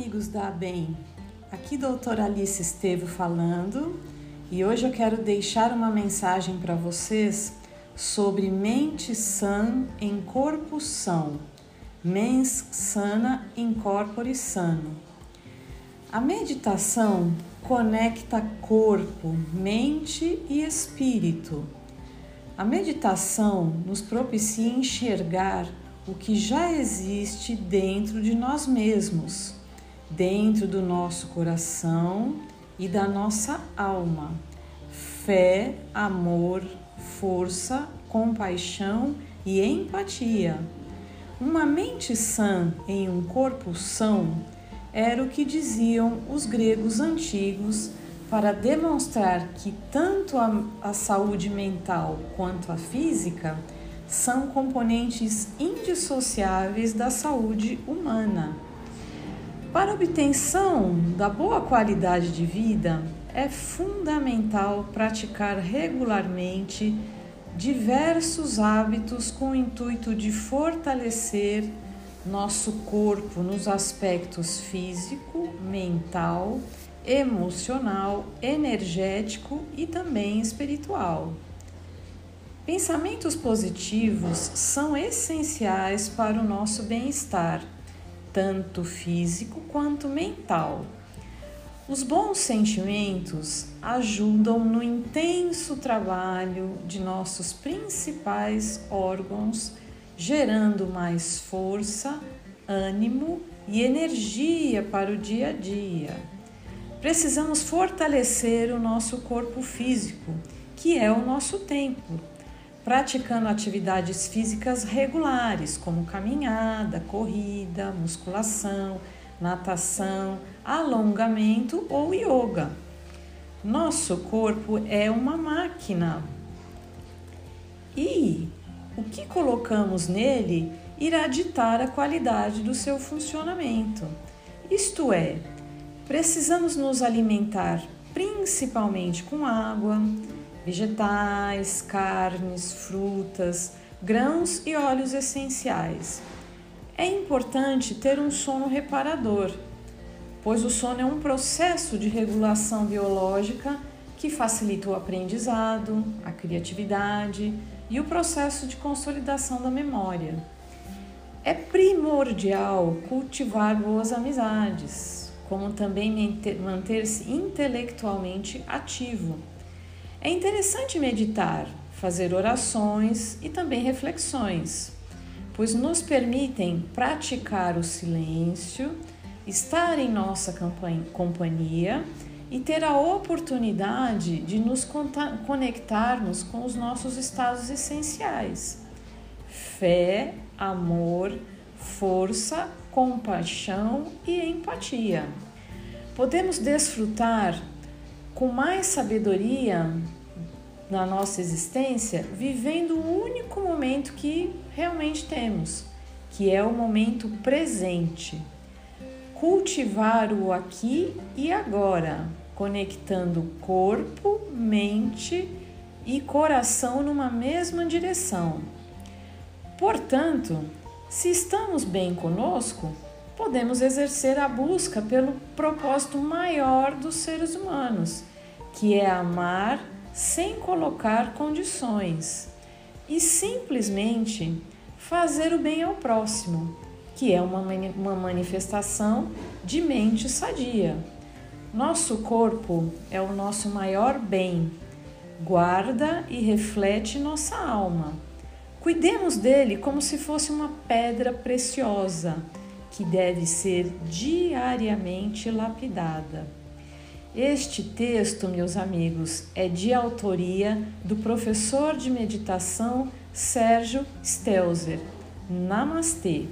amigos da Bem. Aqui doutora Alice Estevo falando e hoje eu quero deixar uma mensagem para vocês sobre mente sã em corpo são. Mens sana in corpore sano. A meditação conecta corpo, mente e espírito. A meditação nos propicia enxergar o que já existe dentro de nós mesmos, dentro do nosso coração e da nossa alma. Fé, amor, força, compaixão e empatia. Uma mente sã em um corpo são era o que diziam os gregos antigos para demonstrar que tanto a, a saúde mental quanto a física são componentes indissociáveis da saúde humana. Para obtenção da boa qualidade de vida, é fundamental praticar regularmente diversos hábitos com o intuito de fortalecer nosso corpo nos aspectos físico, mental, emocional, energético e também espiritual. Pensamentos positivos são essenciais para o nosso bem-estar, tanto físico quanto mental. Os bons sentimentos ajudam no intenso trabalho de nossos principais órgãos, gerando mais força, ânimo e energia para o dia a dia. Precisamos fortalecer o nosso corpo físico, que é o nosso templo praticando atividades físicas regulares, como caminhada, corrida, musculação, natação, alongamento ou yoga. Nosso corpo é uma máquina e o que colocamos nele irá ditar a qualidade do seu funcionamento. Isto é, precisamos nos alimentar principalmente com água, vegetais, carnes, frutas, grãos e óleos essenciais. É importante ter um sono reparador, pois o sono é um processo de regulação biológica que facilita o aprendizado, a criatividade e o processo de consolidação da memória. É primordial cultivar boas amizades, como também manter-se intelectualmente ativo é interessante meditar, fazer orações e também reflexões, pois nos permitem praticar o silêncio, estar em nossa companhia e ter a oportunidade de nos conectarmos com os nossos estados essenciais: fé, amor, força, compaixão e empatia. Podemos desfrutar com mais sabedoria na nossa existência, vivendo o único momento que realmente temos, que é o momento presente. Cultivar o aqui e agora, conectando corpo, mente e coração numa mesma direção. Portanto, se estamos bem conosco, podemos exercer a busca pelo propósito maior dos seres humanos, que é amar sem colocar condições e simplesmente fazer o bem ao próximo, que é uma, uma manifestação de mente sadia. Nosso corpo é o nosso maior bem, guarda e reflete nossa alma. Cuidemos dele como se fosse uma pedra preciosa que deve ser diariamente lapidada. Este texto, meus amigos, é de autoria do professor de meditação Sérgio Stelzer. Namastê!